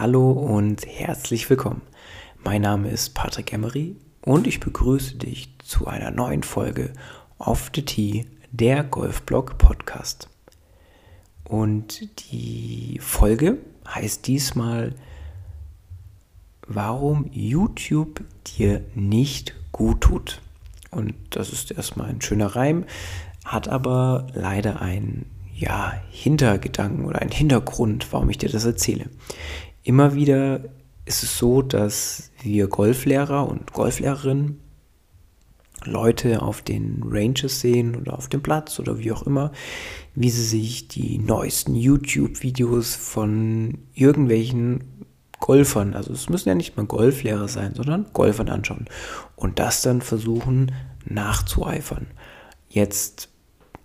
Hallo und herzlich willkommen. Mein Name ist Patrick Emery und ich begrüße dich zu einer neuen Folge Off the Tee, der Golfblog Podcast. Und die Folge heißt diesmal, warum YouTube dir nicht gut tut. Und das ist erstmal ein schöner Reim, hat aber leider einen ja, Hintergedanken oder einen Hintergrund, warum ich dir das erzähle. Immer wieder ist es so, dass wir Golflehrer und Golflehrerinnen Leute auf den Ranges sehen oder auf dem Platz oder wie auch immer, wie sie sich die neuesten YouTube-Videos von irgendwelchen Golfern, also es müssen ja nicht mal Golflehrer sein, sondern Golfern anschauen und das dann versuchen nachzueifern. Jetzt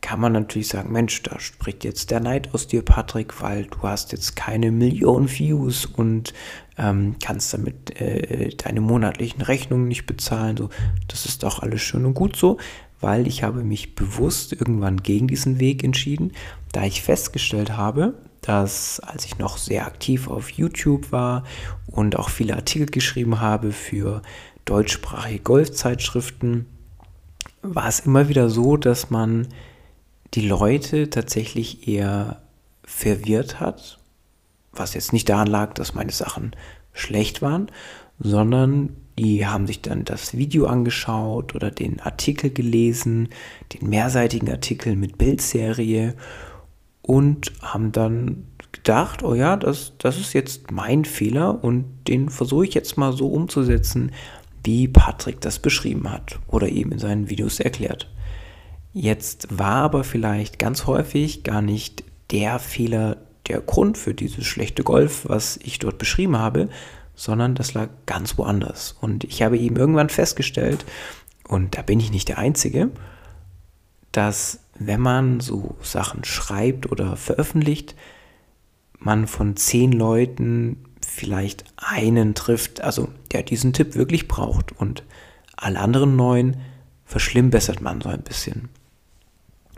kann man natürlich sagen, Mensch, da spricht jetzt der Neid aus dir, Patrick, weil du hast jetzt keine Millionen Views und ähm, kannst damit äh, deine monatlichen Rechnungen nicht bezahlen. So, das ist doch alles schön und gut so, weil ich habe mich bewusst irgendwann gegen diesen Weg entschieden, da ich festgestellt habe, dass als ich noch sehr aktiv auf YouTube war und auch viele Artikel geschrieben habe für deutschsprachige Golfzeitschriften, war es immer wieder so, dass man die Leute tatsächlich eher verwirrt hat, was jetzt nicht daran lag, dass meine Sachen schlecht waren, sondern die haben sich dann das Video angeschaut oder den Artikel gelesen, den mehrseitigen Artikel mit Bildserie und haben dann gedacht, oh ja, das, das ist jetzt mein Fehler und den versuche ich jetzt mal so umzusetzen, wie Patrick das beschrieben hat oder eben in seinen Videos erklärt. Jetzt war aber vielleicht ganz häufig gar nicht der Fehler der Grund für dieses schlechte Golf, was ich dort beschrieben habe, sondern das lag ganz woanders. Und ich habe eben irgendwann festgestellt, und da bin ich nicht der Einzige, dass wenn man so Sachen schreibt oder veröffentlicht, man von zehn Leuten vielleicht einen trifft, also der diesen Tipp wirklich braucht. Und alle anderen neun verschlimmbessert man so ein bisschen.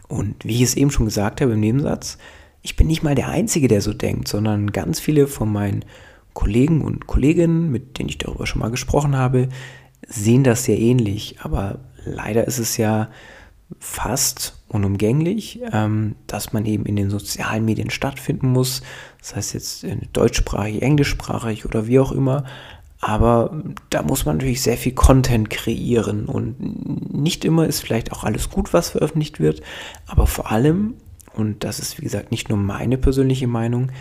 Und wie ich es eben schon gesagt habe im Nebensatz, ich bin nicht mal der Einzige, der so denkt, sondern ganz viele von meinen Kollegen und Kolleginnen, mit denen ich darüber schon mal gesprochen habe, sehen das sehr ähnlich. Aber leider ist es ja fast unumgänglich, ähm, dass man eben in den sozialen Medien stattfinden muss. Das heißt jetzt deutschsprachig, englischsprachig oder wie auch immer. Aber da muss man natürlich sehr viel Content kreieren und nicht immer ist vielleicht auch alles gut, was veröffentlicht wird, aber vor allem, und das ist wie gesagt nicht nur meine persönliche Meinung,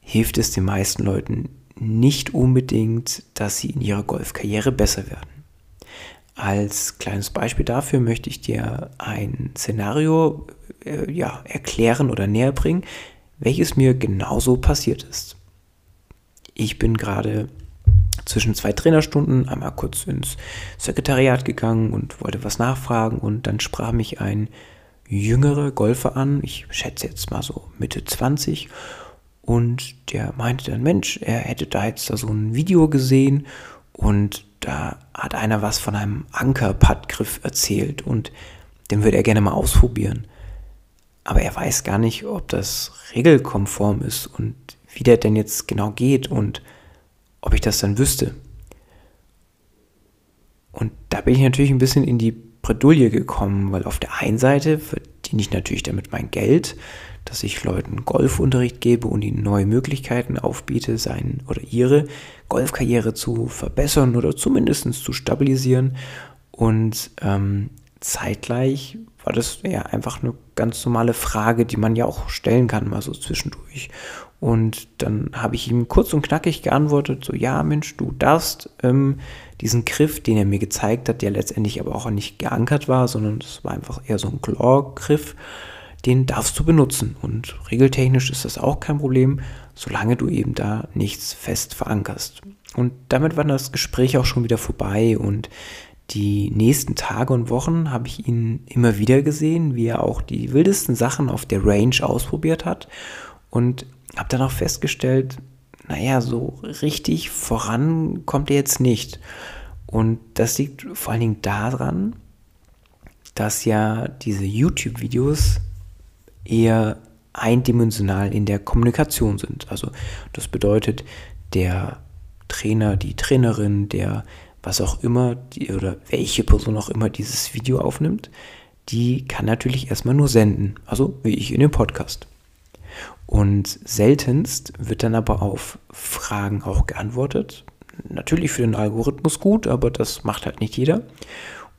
hilft es den meisten Leuten nicht unbedingt, dass sie in ihrer Golfkarriere besser werden. Als kleines Beispiel dafür möchte ich dir ein Szenario äh, ja, erklären oder näher bringen, welches mir genauso passiert ist. Ich bin gerade zwischen zwei Trainerstunden einmal kurz ins Sekretariat gegangen und wollte was nachfragen und dann sprach mich ein jüngerer Golfer an, ich schätze jetzt mal so Mitte 20 und der meinte dann, Mensch, er hätte da jetzt da so ein Video gesehen und da hat einer was von einem Anker-Puttgriff erzählt und den würde er gerne mal ausprobieren. Aber er weiß gar nicht, ob das regelkonform ist und wie der denn jetzt genau geht und ob ich das dann wüsste. Und da bin ich natürlich ein bisschen in die Bredouille gekommen, weil auf der einen Seite verdiene ich natürlich damit mein Geld, dass ich Leuten Golfunterricht gebe und ihnen neue Möglichkeiten aufbiete, sein oder ihre Golfkarriere zu verbessern oder zumindest zu stabilisieren. Und ähm, zeitgleich war das ja einfach eine ganz normale Frage, die man ja auch stellen kann, mal so zwischendurch. Und dann habe ich ihm kurz und knackig geantwortet, so ja Mensch, du darfst ähm, diesen Griff, den er mir gezeigt hat, der letztendlich aber auch nicht geankert war, sondern es war einfach eher so ein Claw-Griff, den darfst du benutzen. Und regeltechnisch ist das auch kein Problem, solange du eben da nichts fest verankerst. Und damit war das Gespräch auch schon wieder vorbei und die nächsten Tage und Wochen habe ich ihn immer wieder gesehen, wie er auch die wildesten Sachen auf der Range ausprobiert hat und habe dann auch festgestellt, naja, so richtig voran kommt er jetzt nicht. Und das liegt vor allen Dingen daran, dass ja diese YouTube-Videos eher eindimensional in der Kommunikation sind. Also das bedeutet, der Trainer, die Trainerin, der was auch immer, die, oder welche Person auch immer dieses Video aufnimmt, die kann natürlich erstmal nur senden. Also wie ich in dem Podcast. Und seltenst wird dann aber auf Fragen auch geantwortet. Natürlich für den Algorithmus gut, aber das macht halt nicht jeder.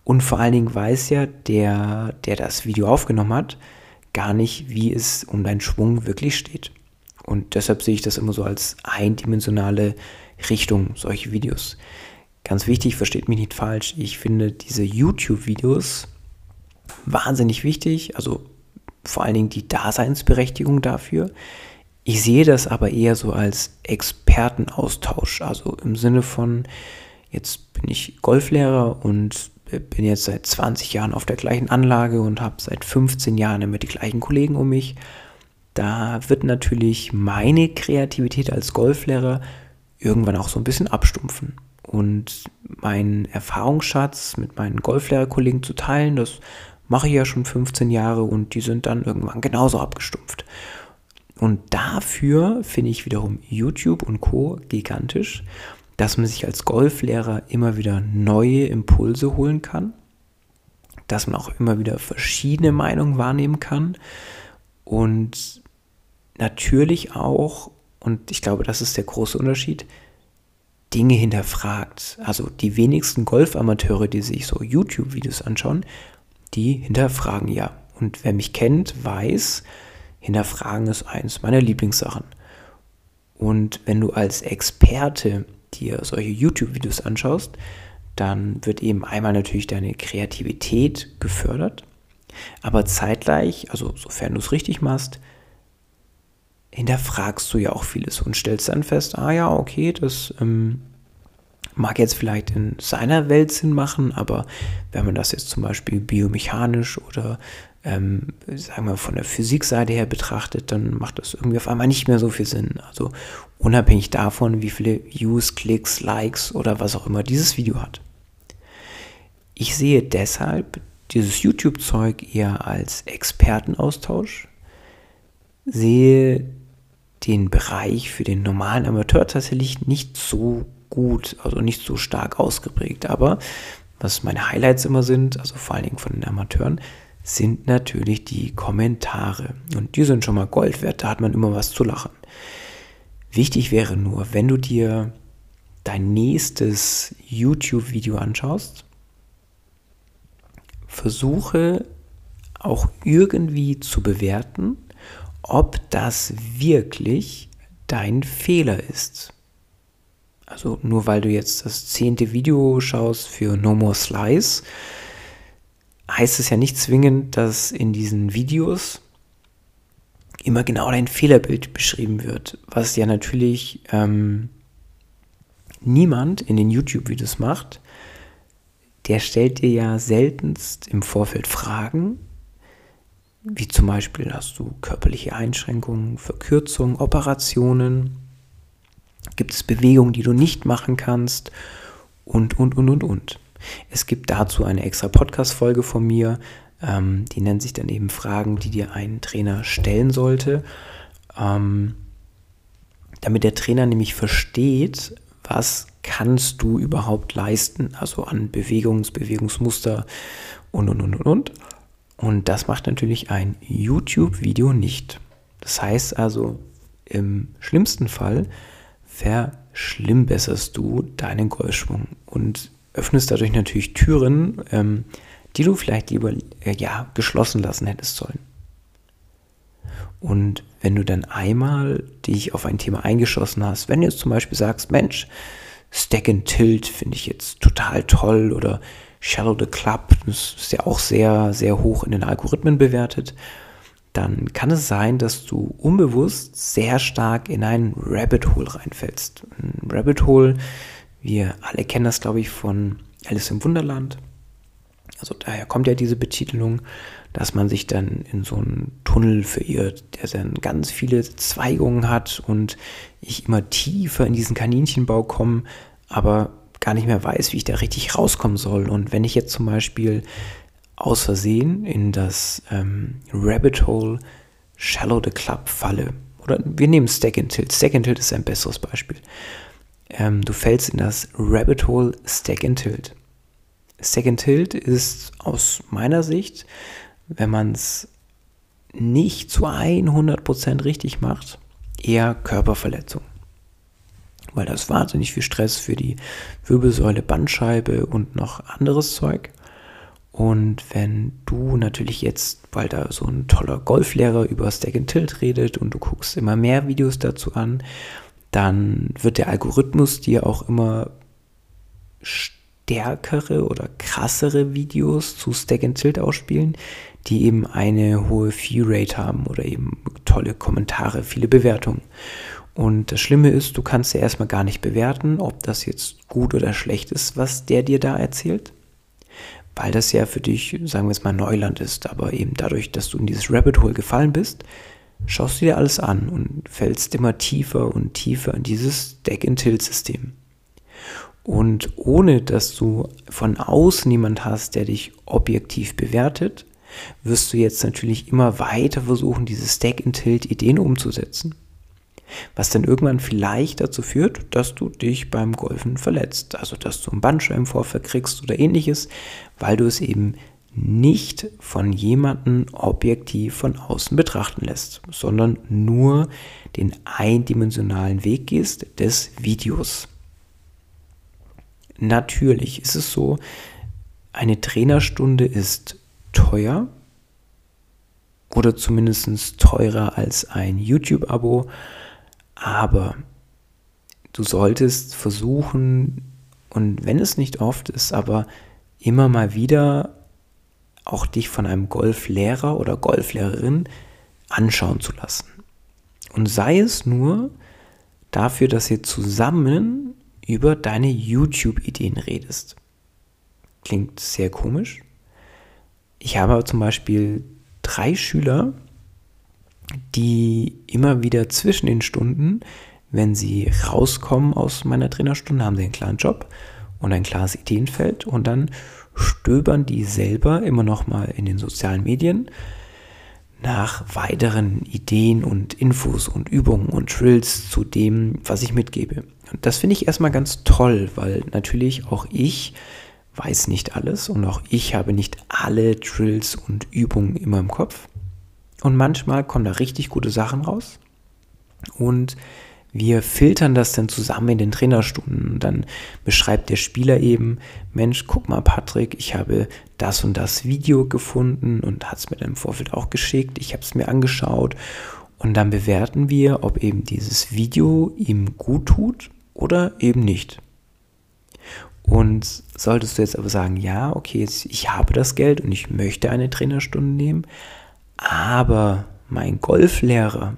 Und vor allen Dingen weiß ja der, der das Video aufgenommen hat, gar nicht, wie es um deinen Schwung wirklich steht. Und deshalb sehe ich das immer so als eindimensionale Richtung, solche Videos. Ganz wichtig, versteht mich nicht falsch, ich finde diese YouTube-Videos wahnsinnig wichtig, also vor allen Dingen die Daseinsberechtigung dafür. Ich sehe das aber eher so als Expertenaustausch, also im Sinne von, jetzt bin ich Golflehrer und bin jetzt seit 20 Jahren auf der gleichen Anlage und habe seit 15 Jahren immer die gleichen Kollegen um mich. Da wird natürlich meine Kreativität als Golflehrer irgendwann auch so ein bisschen abstumpfen. Und meinen Erfahrungsschatz mit meinen Golflehrerkollegen zu teilen, das mache ich ja schon 15 Jahre und die sind dann irgendwann genauso abgestumpft. Und dafür finde ich wiederum YouTube und Co. gigantisch, dass man sich als Golflehrer immer wieder neue Impulse holen kann, dass man auch immer wieder verschiedene Meinungen wahrnehmen kann und natürlich auch, und ich glaube, das ist der große Unterschied, Dinge hinterfragt. Also die wenigsten Golfamateure, die sich so YouTube-Videos anschauen, die hinterfragen ja. Und wer mich kennt, weiß, hinterfragen ist eins meiner Lieblingssachen. Und wenn du als Experte dir solche YouTube-Videos anschaust, dann wird eben einmal natürlich deine Kreativität gefördert, aber zeitgleich, also sofern du es richtig machst, hinterfragst du ja auch vieles und stellst dann fest, ah ja, okay, das ähm, mag jetzt vielleicht in seiner Welt Sinn machen, aber wenn man das jetzt zum Beispiel biomechanisch oder ähm, sagen wir von der Physikseite her betrachtet, dann macht das irgendwie auf einmal nicht mehr so viel Sinn. Also unabhängig davon, wie viele Views, Klicks, Likes oder was auch immer dieses Video hat. Ich sehe deshalb dieses YouTube-Zeug eher als Expertenaustausch, sehe den Bereich für den normalen Amateur tatsächlich nicht so gut, also nicht so stark ausgeprägt. Aber was meine Highlights immer sind, also vor allen Dingen von den Amateuren, sind natürlich die Kommentare. Und die sind schon mal Gold wert, da hat man immer was zu lachen. Wichtig wäre nur, wenn du dir dein nächstes YouTube-Video anschaust, versuche auch irgendwie zu bewerten, ob das wirklich dein Fehler ist. Also nur weil du jetzt das zehnte Video schaust für No More Slice, heißt es ja nicht zwingend, dass in diesen Videos immer genau dein Fehlerbild beschrieben wird, was ja natürlich ähm, niemand in den YouTube-Videos macht. Der stellt dir ja seltenst im Vorfeld Fragen, wie zum Beispiel hast du körperliche Einschränkungen, Verkürzungen, Operationen, gibt es Bewegungen, die du nicht machen kannst und, und, und, und, und. Es gibt dazu eine extra Podcast-Folge von mir, ähm, die nennt sich dann eben Fragen, die dir ein Trainer stellen sollte, ähm, damit der Trainer nämlich versteht, was kannst du überhaupt leisten, also an Bewegungs-, Bewegungsmuster und, und, und, und, und. Und das macht natürlich ein YouTube-Video nicht. Das heißt also, im schlimmsten Fall verschlimmbesserst du deinen Golfschwung und öffnest dadurch natürlich Türen, ähm, die du vielleicht lieber äh, ja, geschlossen lassen hättest sollen. Und wenn du dann einmal dich auf ein Thema eingeschossen hast, wenn du jetzt zum Beispiel sagst, Mensch, Stack and Tilt finde ich jetzt total toll oder Shallow the Club, das ist ja auch sehr, sehr hoch in den Algorithmen bewertet, dann kann es sein, dass du unbewusst sehr stark in ein Rabbit Hole reinfällst. Ein Rabbit Hole, wir alle kennen das, glaube ich, von Alice im Wunderland. Also daher kommt ja diese Betitelung, dass man sich dann in so einen Tunnel verirrt, der dann ganz viele Zweigungen hat und ich immer tiefer in diesen Kaninchenbau komme, aber gar nicht mehr weiß, wie ich da richtig rauskommen soll. Und wenn ich jetzt zum Beispiel aus Versehen in das ähm, Rabbit Hole Shallow the Club falle, oder wir nehmen Stack and Tilt, Stack and Tilt ist ein besseres Beispiel, ähm, du fällst in das Rabbit Hole Stack and Tilt. Stack and Tilt ist aus meiner Sicht, wenn man es nicht zu 100% richtig macht, eher Körperverletzung. Weil das wahnsinnig viel Stress für die Wirbelsäule, Bandscheibe und noch anderes Zeug. Und wenn du natürlich jetzt, weil da so ein toller Golflehrer über Stack and Tilt redet und du guckst immer mehr Videos dazu an, dann wird der Algorithmus dir auch immer stärkere oder krassere Videos zu Stack and Tilt ausspielen, die eben eine hohe View-Rate haben oder eben tolle Kommentare, viele Bewertungen. Und das Schlimme ist, du kannst ja erstmal gar nicht bewerten, ob das jetzt gut oder schlecht ist, was der dir da erzählt. Weil das ja für dich, sagen wir jetzt mal, Neuland ist. Aber eben dadurch, dass du in dieses Rabbit Hole gefallen bist, schaust du dir alles an und fällst immer tiefer und tiefer in dieses Deck-and-Tilt-System. Und ohne dass du von außen jemand hast, der dich objektiv bewertet, wirst du jetzt natürlich immer weiter versuchen, diese Stack-and-Tilt-Ideen umzusetzen. Was dann irgendwann vielleicht dazu führt, dass du dich beim Golfen verletzt. Also dass du einen Bandscheibenvorfall kriegst oder ähnliches, weil du es eben nicht von jemandem objektiv von außen betrachten lässt, sondern nur den eindimensionalen Weg gehst des Videos. Natürlich ist es so, eine Trainerstunde ist teuer oder zumindest teurer als ein YouTube-Abo, aber du solltest versuchen, und wenn es nicht oft ist, aber immer mal wieder auch dich von einem Golflehrer oder Golflehrerin anschauen zu lassen. Und sei es nur dafür, dass ihr zusammen über deine YouTube-Ideen redest. Klingt sehr komisch. Ich habe zum Beispiel drei Schüler, die immer wieder zwischen den Stunden, wenn sie rauskommen aus meiner Trainerstunde, haben sie einen klaren Job und ein klares Ideenfeld und dann stöbern die selber immer noch mal in den sozialen Medien nach weiteren Ideen und Infos und Übungen und Drills zu dem, was ich mitgebe. Und das finde ich erstmal ganz toll, weil natürlich auch ich weiß nicht alles und auch ich habe nicht alle Drills und Übungen immer im Kopf. Und manchmal kommen da richtig gute Sachen raus. Und wir filtern das dann zusammen in den Trainerstunden. Und dann beschreibt der Spieler eben, Mensch, guck mal, Patrick, ich habe das und das Video gefunden und hat es mir dann im Vorfeld auch geschickt. Ich habe es mir angeschaut. Und dann bewerten wir, ob eben dieses Video ihm gut tut oder eben nicht. Und solltest du jetzt aber sagen, ja, okay, ich habe das Geld und ich möchte eine Trainerstunde nehmen, aber mein Golflehrer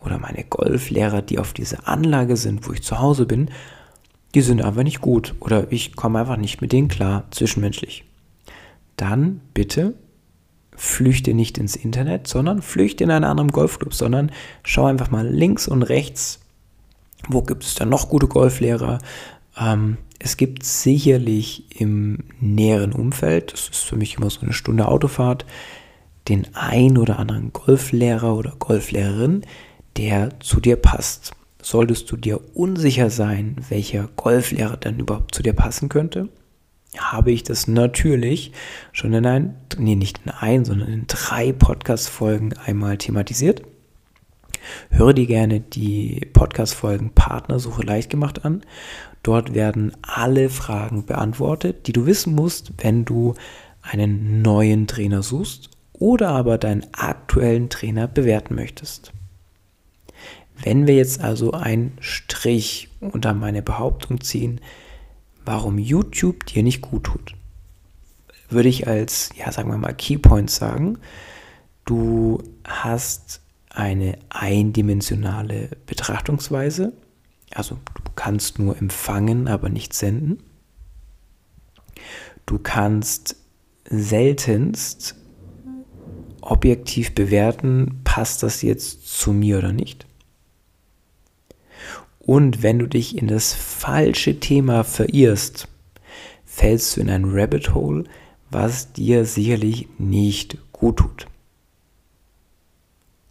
oder meine Golflehrer, die auf dieser Anlage sind, wo ich zu Hause bin, die sind einfach nicht gut oder ich komme einfach nicht mit denen klar, zwischenmenschlich. Dann bitte flüchte nicht ins Internet, sondern flüchte in einen anderen Golfclub, sondern schau einfach mal links und rechts, wo gibt es da noch gute Golflehrer. Ähm, es gibt sicherlich im näheren Umfeld, das ist für mich immer so eine Stunde Autofahrt, den ein oder anderen Golflehrer oder Golflehrerin, der zu dir passt. Solltest du dir unsicher sein, welcher Golflehrer dann überhaupt zu dir passen könnte, habe ich das natürlich schon in ein, nee, nicht in ein, sondern in drei Podcast-Folgen einmal thematisiert. Höre dir gerne die Podcast-Folgen Partnersuche leicht gemacht an. Dort werden alle Fragen beantwortet, die du wissen musst, wenn du einen neuen Trainer suchst oder aber deinen aktuellen Trainer bewerten möchtest. Wenn wir jetzt also einen Strich unter meine Behauptung ziehen, warum YouTube dir nicht gut tut, würde ich als, ja, sagen wir mal, Keypoint sagen, du hast eine eindimensionale Betrachtungsweise, also du kannst nur empfangen, aber nicht senden. Du kannst seltenst objektiv bewerten, passt das jetzt zu mir oder nicht. Und wenn du dich in das falsche Thema verirrst, fällst du in ein Rabbit Hole, was dir sicherlich nicht gut tut.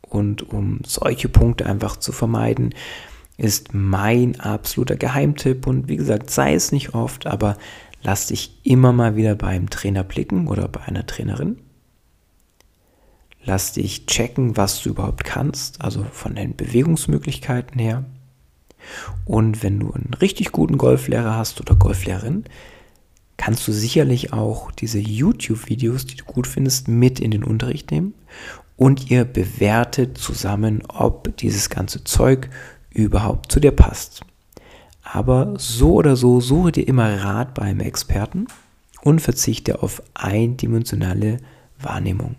Und um solche Punkte einfach zu vermeiden, ist mein absoluter Geheimtipp und wie gesagt, sei es nicht oft, aber lass dich immer mal wieder beim Trainer blicken oder bei einer Trainerin. Lass dich checken, was du überhaupt kannst, also von den Bewegungsmöglichkeiten her. Und wenn du einen richtig guten Golflehrer hast oder Golflehrerin, kannst du sicherlich auch diese YouTube-Videos, die du gut findest, mit in den Unterricht nehmen und ihr bewertet zusammen, ob dieses ganze Zeug überhaupt zu dir passt. Aber so oder so, suche dir immer Rat beim Experten und verzichte auf eindimensionale Wahrnehmung.